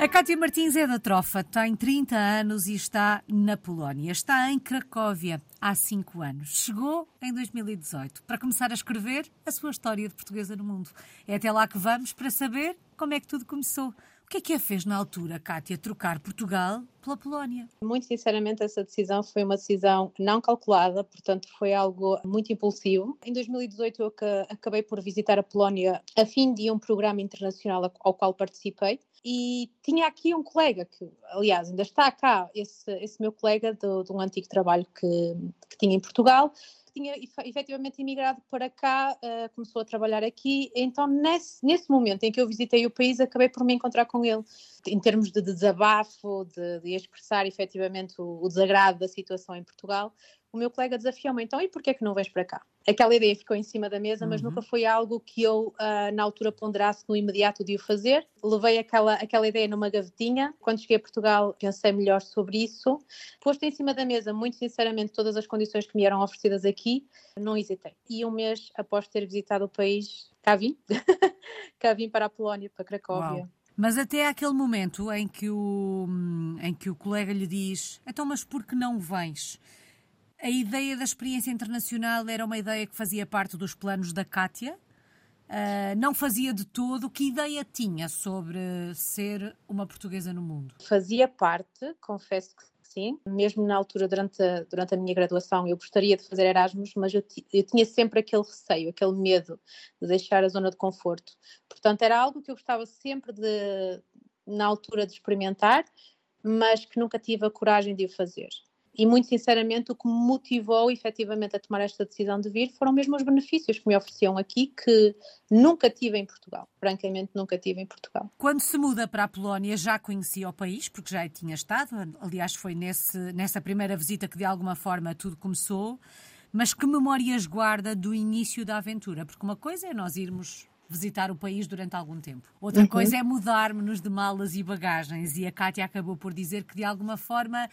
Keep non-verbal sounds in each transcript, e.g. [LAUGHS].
A Cátia Martins é da Trofa, tem 30 anos e está na Polónia. Está em Cracóvia há 5 anos. Chegou em 2018 para começar a escrever a sua história de portuguesa no mundo. É até lá que vamos para saber como é que tudo começou. O que é que a fez na altura, Kátia, trocar Portugal pela Polónia? Muito sinceramente, essa decisão foi uma decisão não calculada, portanto, foi algo muito impulsivo. Em 2018, eu acabei por visitar a Polónia a fim de um programa internacional ao qual participei. E tinha aqui um colega que, aliás, ainda está cá, esse, esse meu colega do, de um antigo trabalho que, que tinha em Portugal, tinha efetivamente imigrado para cá, uh, começou a trabalhar aqui. Então, nesse, nesse momento em que eu visitei o país, acabei por me encontrar com ele, em termos de desabafo, de, de expressar efetivamente o, o desagrado da situação em Portugal o meu colega desafiou-me, então, e porquê que não vens para cá? Aquela ideia ficou em cima da mesa, mas uhum. nunca foi algo que eu, uh, na altura, ponderasse no imediato de o fazer. Levei aquela, aquela ideia numa gavetinha. Quando cheguei a Portugal, pensei melhor sobre isso. Posto em cima da mesa, muito sinceramente, todas as condições que me eram oferecidas aqui, não hesitei. E um mês após ter visitado o país, cá vim. [LAUGHS] cá vim para a Polónia, para Cracóvia. Uau. Mas até aquele momento em que, o, em que o colega lhe diz: Então, mas por que não vens? A ideia da experiência internacional era uma ideia que fazia parte dos planos da Kátia? Uh, não fazia de todo. Que ideia tinha sobre ser uma portuguesa no mundo? Fazia parte, confesso que sim. Mesmo na altura, durante a, durante a minha graduação, eu gostaria de fazer Erasmus, mas eu, eu tinha sempre aquele receio, aquele medo de deixar a zona de conforto. Portanto, era algo que eu gostava sempre de, na altura, de experimentar, mas que nunca tive a coragem de o fazer e muito sinceramente o que me motivou efetivamente a tomar esta decisão de vir foram mesmo os benefícios que me ofereciam aqui que nunca tive em Portugal, francamente nunca tive em Portugal. Quando se muda para a Polónia já conhecia o país, porque já tinha estado, aliás foi nesse, nessa primeira visita que de alguma forma tudo começou, mas que memórias guarda do início da aventura? Porque uma coisa é nós irmos visitar o país durante algum tempo. Outra uhum. coisa é mudar-nos de malas e bagagens. E a Kátia acabou por dizer que, de alguma forma,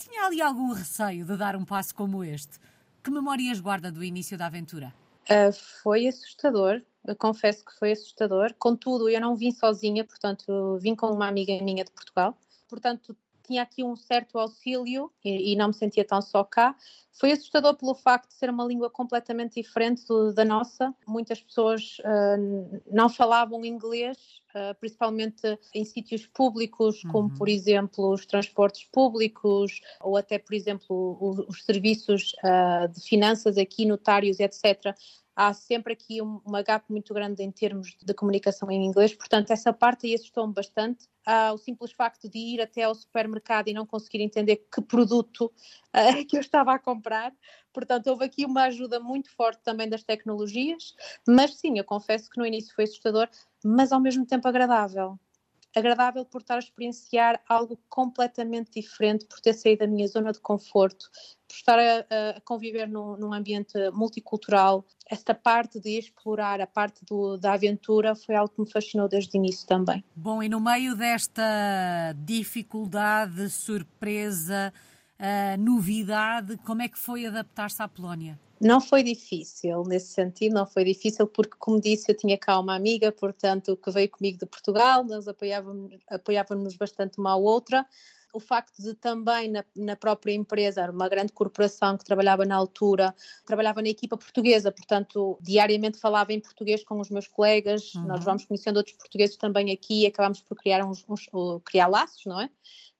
tinha ali algum receio de dar um passo como este. Que memórias guarda do início da aventura? Uh, foi assustador, eu confesso que foi assustador. Contudo, eu não vim sozinha, portanto, vim com uma amiga minha de Portugal. Portanto, tinha aqui um certo auxílio e, e, não me sentia tão só cá. Foi assustador pelo facto de ser uma língua completamente diferente do, da nossa. Muitas pessoas uh, não falavam inglês, uh, principalmente em sítios públicos, como uhum. por exemplo os transportes públicos ou até, por exemplo, os, os serviços uh, de finanças aqui, notários, etc há sempre aqui um, uma gap muito grande em termos de comunicação em inglês, portanto, essa parte aí assustou-me bastante. Ah, o simples facto de ir até ao supermercado e não conseguir entender que produto ah, [LAUGHS] que eu estava a comprar. Portanto, houve aqui uma ajuda muito forte também das tecnologias, mas sim, eu confesso que no início foi assustador, mas ao mesmo tempo agradável agradável por estar a experienciar algo completamente diferente, por ter saído da minha zona de conforto, por estar a, a conviver num, num, ambiente multicultural. Esta parte de explorar, a parte do, da aventura, foi algo que me fascinou desde o início também. Bom, e no meio desta dificuldade, surpresa, uh, novidade, como é que foi adaptar-se à Polónia? Não foi difícil, nesse sentido, não foi difícil, porque, como disse, eu tinha cá uma amiga, portanto, que veio comigo de Portugal, nós apoiávamos, apoiávamos bastante uma à outra. O facto de também na, na própria empresa, era uma grande corporação que trabalhava na altura, trabalhava na equipa portuguesa, portanto, diariamente falava em português com os meus colegas, uhum. nós vamos conhecendo outros portugueses também aqui e acabámos por criar, uns, uns, criar laços, não é?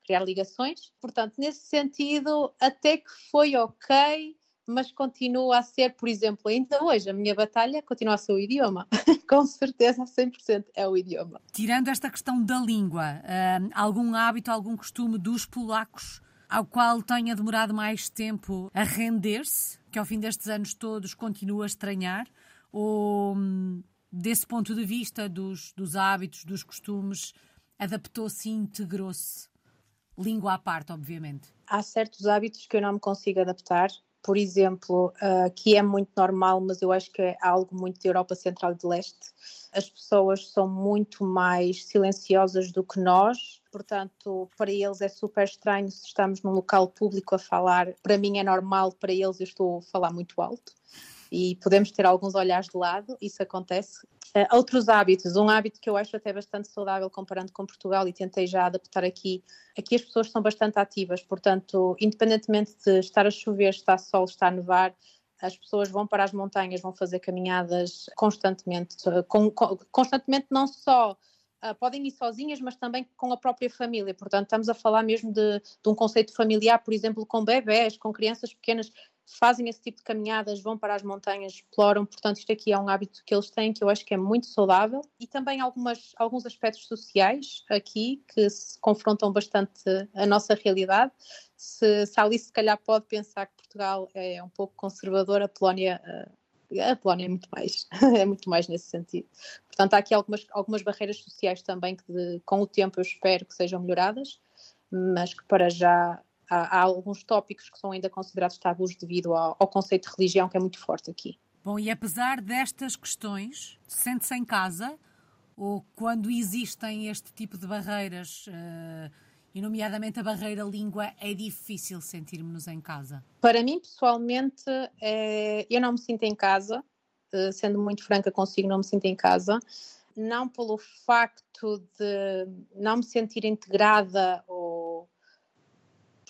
Criar ligações. Portanto, nesse sentido, até que foi ok mas continua a ser, por exemplo, ainda hoje, a minha batalha continua a ser o idioma. [LAUGHS] Com certeza, 100% é o idioma. Tirando esta questão da língua, uh, algum hábito, algum costume dos polacos ao qual tenha demorado mais tempo a render-se, que ao fim destes anos todos continua a estranhar? Ou, hum, desse ponto de vista dos, dos hábitos, dos costumes, adaptou-se e integrou-se? Língua à parte, obviamente. Há certos hábitos que eu não me consigo adaptar por exemplo, uh, que é muito normal, mas eu acho que é algo muito da Europa Central e de Leste. As pessoas são muito mais silenciosas do que nós, portanto, para eles é super estranho se estamos num local público a falar. Para mim é normal, para eles eu estou a falar muito alto e podemos ter alguns olhares de lado, isso acontece. Uh, outros hábitos, um hábito que eu acho até bastante saudável comparando com Portugal e tentei já adaptar aqui, aqui as pessoas são bastante ativas, portanto, independentemente de estar a chover, estar sol, estar a nevar, as pessoas vão para as montanhas, vão fazer caminhadas constantemente, com, com, constantemente não só Uh, podem ir sozinhas, mas também com a própria família. Portanto, estamos a falar mesmo de, de, um conceito familiar, por exemplo, com bebés, com crianças pequenas fazem esse tipo de caminhadas, vão para as montanhas, exploram. Portanto, isto aqui é um hábito que eles têm que eu acho que é muito saudável. E também algumas, alguns aspectos sociais aqui que se confrontam bastante a nossa realidade. Se, se Alice, se calhar, pode pensar que Portugal é um pouco conservador, a Polónia. A Polónia é muito mais, [LAUGHS] é muito mais nesse sentido. Portanto, há aqui algumas, algumas barreiras sociais também que, de, com o tempo, eu espero que sejam melhoradas, mas que para já há, há, alguns tópicos que são ainda considerados tabus devido ao, ao, conceito de religião que é muito forte aqui. Bom, e apesar destas questões, sente-se em casa ou quando existem este tipo de barreiras, uh, e nomeadamente a barreira língua, é difícil sentirmos-nos em casa? Para mim, pessoalmente, é, eu não me sinto em casa, uh, sendo muito franca consigo, não me sinto em casa não pelo facto de não me sentir integrada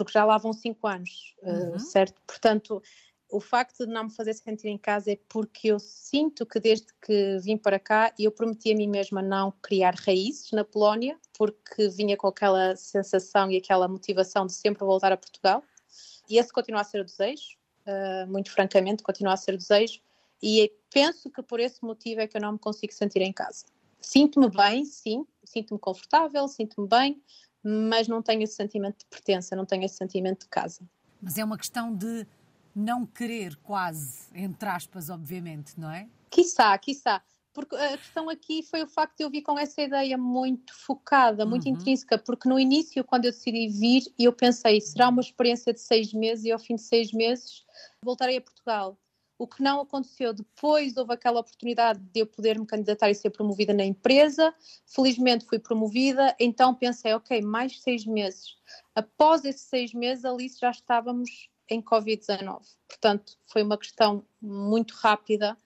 porque já lá vão cinco anos, eh, uhum. uh, certo? Portanto, o facto de não me fazer sentir em casa é porque eu sinto que desde que vim para cá eu prometi a mim mesma não criar raízes na Polónia, porque vinha com aquela sensação e aquela motivação de sempre voltar a Portugal. E esse continua a ser o desejo, uh, muito francamente, continua a ser o desejo. E penso que por esse motivo é que eu não me consigo sentir em casa. Sinto-me bem, sim, sinto-me confortável, sinto-me bem, mas não tenho esse sentimento de pertença, não tenho esse sentimento de casa. Mas é uma questão de não querer, quase, entre aspas, obviamente, não é? Quiçá, quiçá. Porque a questão aqui foi o facto de eu vir com essa ideia muito focada, muito uhum. intrínseca, porque no início, quando eu decidi vir, eu pensei, será uma experiência de seis meses e ao fim de seis meses voltarei a Portugal. O que não aconteceu depois, houve aquela oportunidade de eu poder me candidatar e ser promovida na empresa. Felizmente fui promovida, então pensei, ok, mais seis meses. Após esses seis meses, ali já estávamos em Covid-19. Portanto, foi uma questão muito rápida,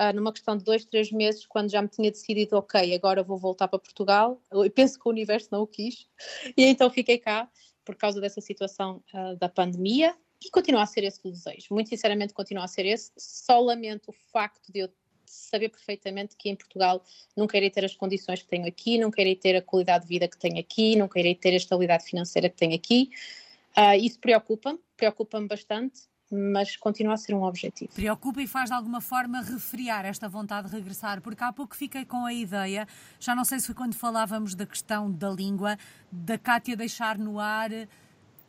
uh, numa questão de dois, três meses, quando já me tinha decidido, ok, agora vou voltar para Portugal. Eu penso que o universo não o quis, e então fiquei cá por causa dessa situação uh, da pandemia e continua a ser esse o desejo. Muito sinceramente, continua a ser esse. Só lamento o facto de eu saber perfeitamente que em Portugal nunca irei ter as condições que tenho aqui, nunca irei ter a qualidade de vida que tenho aqui, nunca irei ter a estabilidade financeira que tenho aqui. Uh, isso preocupa-me, preocupa-me bastante, mas continua a ser um objetivo. Preocupa e faz de alguma forma refriar esta vontade de regressar, porque há pouco fiquei com a ideia, já não sei se foi quando falávamos da questão da língua, da Cátia deixar no ar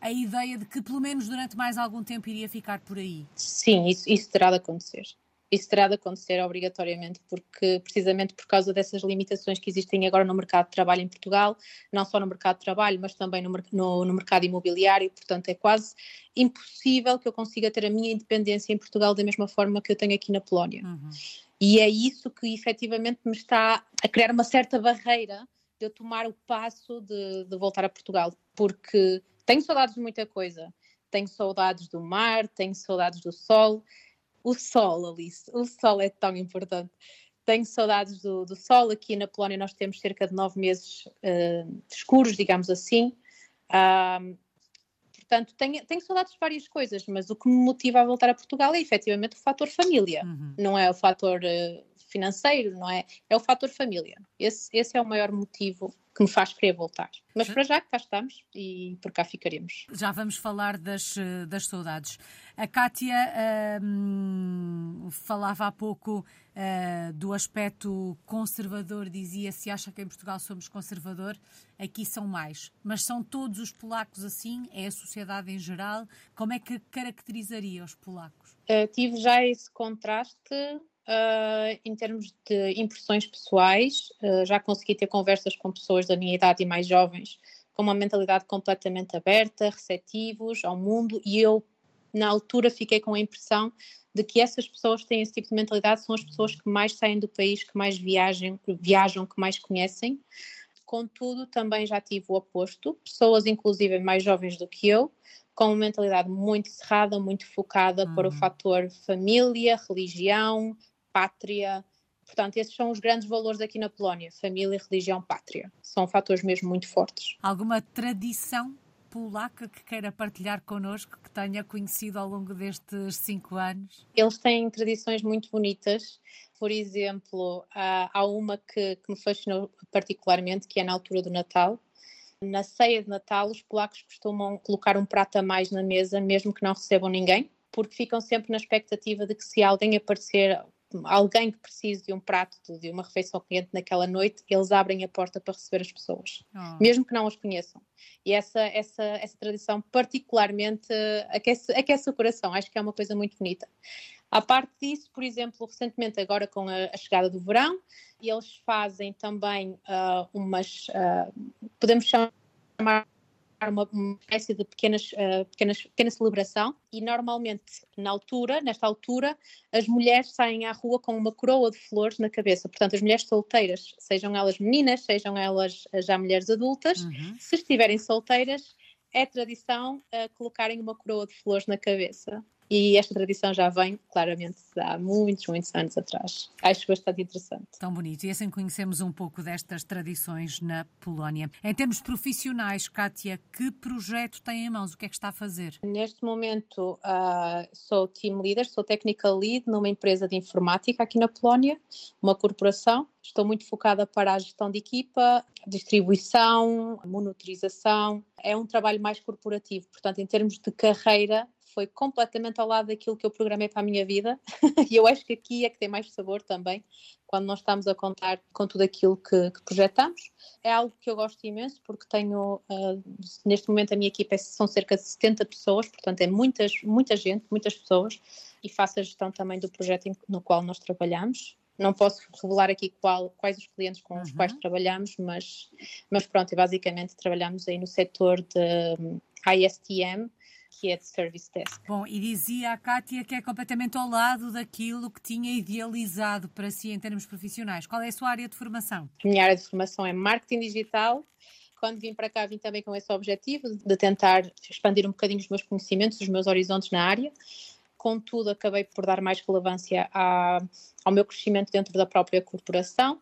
a ideia de que pelo menos durante mais algum tempo iria ficar por aí. Sim, isso, isso terá de acontecer. Isso terá de acontecer obrigatoriamente, porque precisamente por causa dessas limitações que existem agora no mercado de trabalho em Portugal, não só no mercado de trabalho, mas também no, no, no mercado imobiliário, portanto é quase impossível que eu consiga ter a minha independência em Portugal da mesma forma que eu tenho aqui na Polónia. Uhum. E é isso que efetivamente me está a criar uma certa barreira de eu tomar o passo de, de voltar a Portugal, porque tenho saudades de muita coisa. Tenho saudades do mar, tenho saudades do sol. O sol, Alice, o sol é tão importante. Tenho saudades do, do sol. Aqui na Polónia nós temos cerca de nove meses uh, escuros, digamos assim. Uh, portanto, tenho, tenho saudades de várias coisas, mas o que me motiva a voltar a Portugal é efetivamente o fator família, uhum. não é o fator uh, financeiro, não é? É o fator família. Esse, esse é o maior motivo que me faz querer voltar. Mas para já cá estamos e por cá ficaremos. Já vamos falar das, das saudades. A Kátia hum, falava há pouco uh, do aspecto conservador, dizia se acha que em Portugal somos conservador, aqui são mais. Mas são todos os polacos assim? É a sociedade em geral? Como é que caracterizaria os polacos? Uh, tive já esse contraste Uh, em termos de impressões pessoais, uh, já consegui ter conversas com pessoas da minha idade e mais jovens, com uma mentalidade completamente aberta, receptivos ao mundo, e eu, na altura, fiquei com a impressão de que essas pessoas que têm esse tipo de mentalidade são as pessoas que mais saem do país, que mais viajam, viajam que mais conhecem. Contudo, também já tive o oposto, pessoas, inclusive, mais jovens do que eu, com uma mentalidade muito cerrada, muito focada uhum. para o uhum. fator família, religião, pátria. Portanto, esses são os grandes valores aqui na Polónia: família, religião, pátria. São fatores mesmo muito fortes. Alguma tradição polaca que queira partilhar connosco, que tenha conhecido ao longo destes cinco anos? Eles têm tradições muito bonitas. Por exemplo, há uma que, que me fascinou particularmente, que é na altura do Natal. Na ceia de Natal, os polacos costumam colocar um prato a mais na mesa, mesmo que não recebam ninguém, porque ficam sempre na expectativa de que se alguém aparecer alguém que precise de um prato, de uma refeição quente naquela noite, eles abrem a porta para receber as pessoas, oh. mesmo que não as conheçam. E essa, essa, essa tradição particularmente aquece, aquece o coração, acho que é uma coisa muito bonita. A parte disso, por exemplo, recentemente, agora com a, a chegada do verão, eles fazem também uh, umas, uh, podemos chamar uma, uma espécie de pequenas, uh, pequenas, pequena celebração e normalmente na altura, nesta altura, as mulheres saem à rua com uma coroa de flores na cabeça. Portanto, as mulheres solteiras, sejam elas meninas, sejam elas já mulheres adultas, uhum. se estiverem solteiras, é tradição uh, colocarem uma coroa de flores na cabeça. E esta tradição já vem, claramente, há muitos, muitos anos atrás. Acho bastante interessante. Tão bonito. E assim conhecemos um pouco destas tradições na Polónia. Em termos profissionais, Kátia, que projeto tem em mãos? O que é que está a fazer? Neste momento, uh, sou team leader, sou technical lead numa empresa de informática aqui na Polónia, uma corporação. Estou muito focada para a gestão de equipa, distribuição, monitorização. É um trabalho mais corporativo, portanto, em termos de carreira, foi completamente ao lado daquilo que eu programei para a minha vida [LAUGHS] e eu acho que aqui é que tem mais sabor também quando nós estamos a contar com tudo aquilo que, que projetamos. É algo que eu gosto imenso porque tenho, uh, neste momento a minha equipa é, são cerca de 70 pessoas, portanto é muitas, muita gente, muitas pessoas e faço a gestão também do projeto no qual nós trabalhamos. Não posso revelar aqui qual, quais os clientes com os uhum. quais trabalhamos, mas, mas pronto, basicamente trabalhamos aí no setor de ISTM, que é de Service Desk. Bom, e dizia a Kátia que é completamente ao lado daquilo que tinha idealizado para si em termos profissionais. Qual é a sua área de formação? Minha área de formação é marketing digital. Quando vim para cá, vim também com esse objetivo de tentar expandir um bocadinho os meus conhecimentos, os meus horizontes na área. Contudo, acabei por dar mais relevância à, ao meu crescimento dentro da própria corporação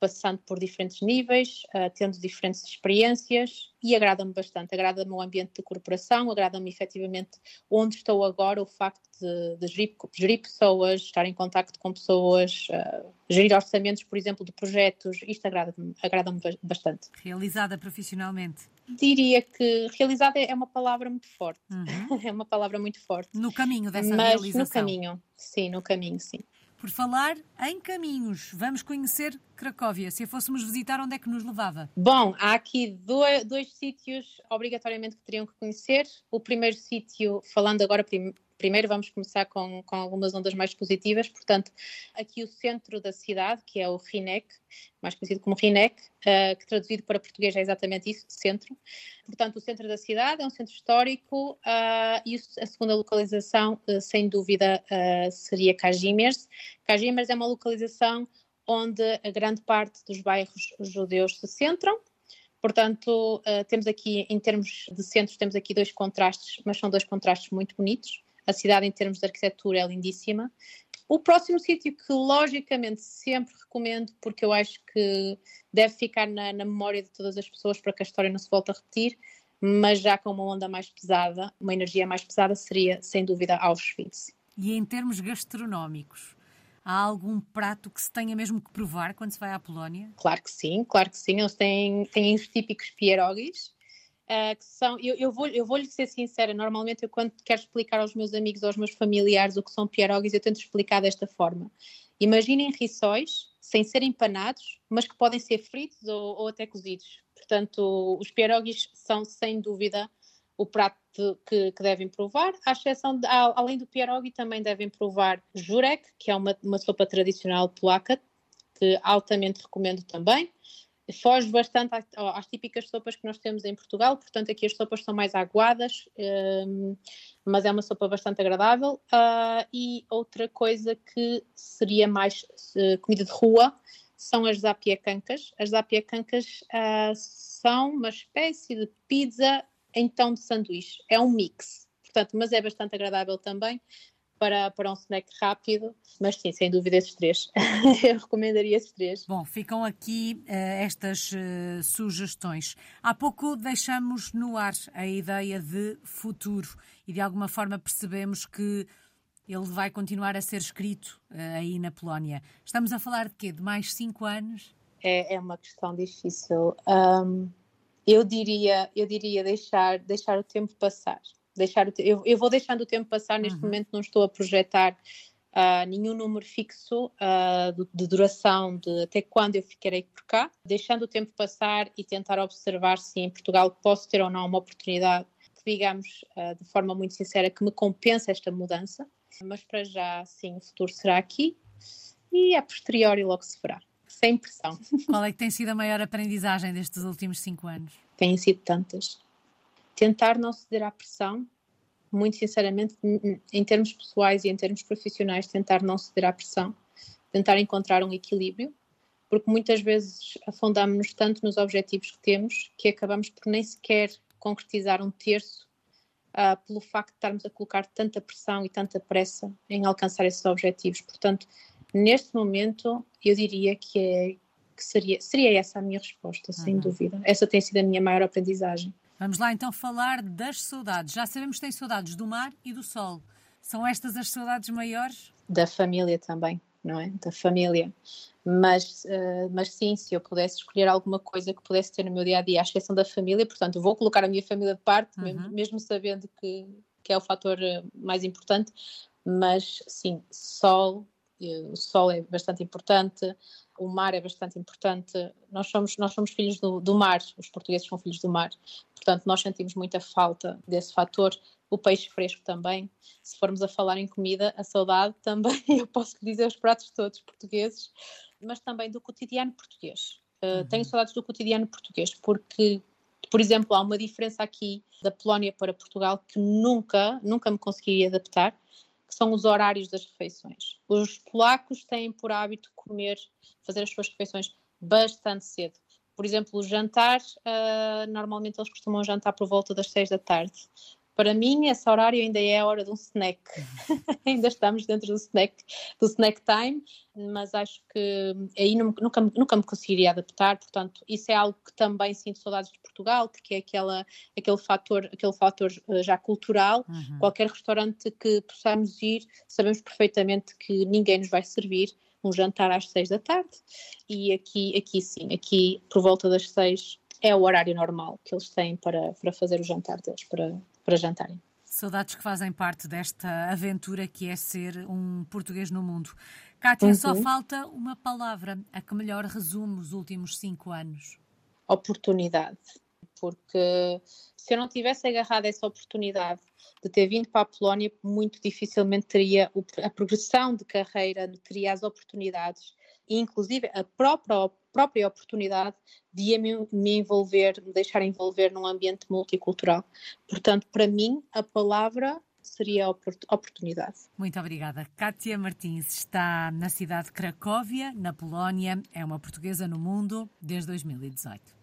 passando por diferentes níveis, uh, tendo diferentes experiências e agrada-me bastante. Agrada-me o ambiente de corporação, agrada-me efetivamente onde estou agora, o facto de, de gerir, gerir, pessoas, estar em contato com pessoas, uh, gerir orçamentos, por exemplo, de projetos, isto agrada-me agrada bastante. Realizada profissionalmente? Diria que realizada é uma palavra muito forte. Uhum. [LAUGHS] é uma palavra muito forte. No caminho dessa Mas realização? no caminho, sim, no caminho, sim. Por falar em caminhos, vamos conhecer Cracóvia. Se a fôssemos visitar, onde é que nos levava? Bom, há aqui dois, dois sítios obrigatoriamente que teriam que conhecer. O primeiro sítio, falando agora primeiro, vamos começar com, com algumas ondas mais positivas. Portanto, aqui o centro da cidade, que é o Rinec, mais conhecido como Rinec, uh, que traduzido para português é exatamente isso, centro. Portanto, o centro da cidade é um centro histórico uh, e a segunda localização, uh, sem dúvida, seria Kazimierz. Kazimierz é uma localização onde a grande parte dos bairros judeus se centram. Portanto, temos aqui, em termos de centros, temos aqui dois contrastes, mas são dois contrastes muito bonitos. A cidade, em termos de arquitetura, é lindíssima. O próximo sítio que, logicamente, sempre recomendo, porque eu acho que deve ficar na, na memória de todas as pessoas para que a história não se volte a repetir, mas já com uma onda mais pesada, uma energia mais pesada, seria, sem dúvida, Auschwitz. E em termos gastronómicos? Há algum prato que se tenha mesmo que provar quando se vai à Polónia? Claro que sim, claro que sim. Eles têm, têm os típicos pierogis, uh, que são, eu, eu, vou, eu vou-lhe ser sincera, normalmente eu quando quero explicar aos meus amigos ou aos meus familiares o que são pierogis, eu tento explicar desta forma. Imaginem rissóis sem serem empanados, mas que podem ser fritos ou, ou até cozidos. Portanto, os pierogis são sem dúvida o prato que, que, devem provar, à exceção de, além do pierogi também devem provar jurek, que é uma, uma sopa tradicional polaca, que altamente recomendo também foge bastante às, típicas sopas que nós temos em Portugal, portanto aqui as sopas são mais aguadas, um, mas é uma sopa bastante agradável. Uh, e outra coisa que seria mais uh, comida de rua são as zapiekancas. As zapiekancas uh, são uma espécie de pizza tom de sanduíche, é um mix, portanto, mas é bastante agradável também. Para, para um snack rápido, mas sim, sem dúvida esses três. [LAUGHS] Eu recomendaria esses três. Bom, ficam aqui uh, estas uh, sugestões. Há pouco deixamos no ar a ideia de futuro e de alguma forma percebemos que ele vai continuar a ser escrito uh, aí na Polónia. Estamos a falar de quê? De mais cinco anos? É, é uma questão difícil. Um, eu diria, eu diria deixar, deixar o tempo passar deixar eu, eu, vou deixando o tempo passar, neste uhum. momento não estou a projetar uh, nenhum número fixo uh, de, de, duração de até quando eu ficarei por cá, deixando o tempo passar e tentar observar se em Portugal posso ter ou não uma oportunidade que digamos uh, de forma muito sincera que me compensa esta mudança, mas para já sim o futuro será aqui e a posteriori logo se verá. Sem pressão. Qual é que tem sido a maior aprendizagem destes últimos cinco anos? Têm sido tantas tentar não ceder à pressão, muito sinceramente, em termos pessoais e em termos profissionais, tentar não ceder à pressão, tentar encontrar um equilíbrio, porque muitas vezes afundamos-nos tanto nos objetivos que temos que acabamos por nem sequer concretizar um terço uh, pelo facto de estarmos a colocar tanta pressão e tanta pressa em alcançar esses objetivos. Portanto, neste momento, eu diria que, é, que seria, seria essa a minha resposta, sem uhum. dúvida. Essa tem sido a minha maior aprendizagem. Vamos lá então falar das saudades. Já sabemos que tem saudades do mar e do sol. São estas as saudades maiores? Da família também, não é? Da família. Mas, uh, mas sim, se eu pudesse escolher alguma coisa que pudesse ter no meu dia a dia, à exceção da família, portanto, vou colocar a minha família de parte, uhum. mesmo, mesmo, sabendo que, que é o fator eh, mais importante. Mas sim, sol, o sol é bastante importante, o mar é bastante importante. Nós somos, nós somos filhos do, do, mar, os portugueses são filhos do mar, portanto, nós sentimos muita falta desse fator. O peixe fresco também. Se formos a falar em comida, a saudade também, [LAUGHS] eu posso lhe dizer os pratos todos portugueses, mas também do cotidiano português. Uh, uhum. Tenho saudades do cotidiano português, porque por exemplo, há uma diferença aqui da Polónia para Portugal que nunca, nunca me conseguiria adaptar, que são os horários das refeições. Os polacos têm por hábito comer, fazer as suas refeições bastante cedo. Por exemplo, o jantar, uh, normalmente eles costumam jantar por volta das seis da tarde. Para mim, esse horário ainda é a hora de um snack. [LAUGHS] Ainda estamos dentro do snack, do snack time, mas acho que aí nunca, nunca me conseguiria adaptar. Portanto, isso é algo que também sinto saudades de Portugal, porque é aquela, aquele, fator, aquele fator eh, já cultural. Uhum. Qualquer restaurante que possamos ir, sabemos perfeitamente que ninguém nos vai servir um jantar às seis da tarde. E aqui, aqui sim, aqui por volta das seis é o horário normal que eles têm para, para fazer o jantar deles, para, para jantarem. Saudades que fazem parte desta aventura que é ser um português no mundo. Kátia, uhum. só falta uma palavra, a que melhor resume os últimos cinco anos. Oportunidade. Porque se eu não tivesse agarrado essa oportunidade de ter vindo para a Polónia, muito dificilmente teria a progressão de carreira, teria as oportunidades e inclusive a própria, própria oportunidade de me, envolver, me deixar envolver num ambiente multicultural. Portanto, para mim, a palavra seria oportunidade. Muito obrigada. Kátia Martins está na cidade de Cracóvia, na Polónia, é uma portuguesa no mundo desde 2018.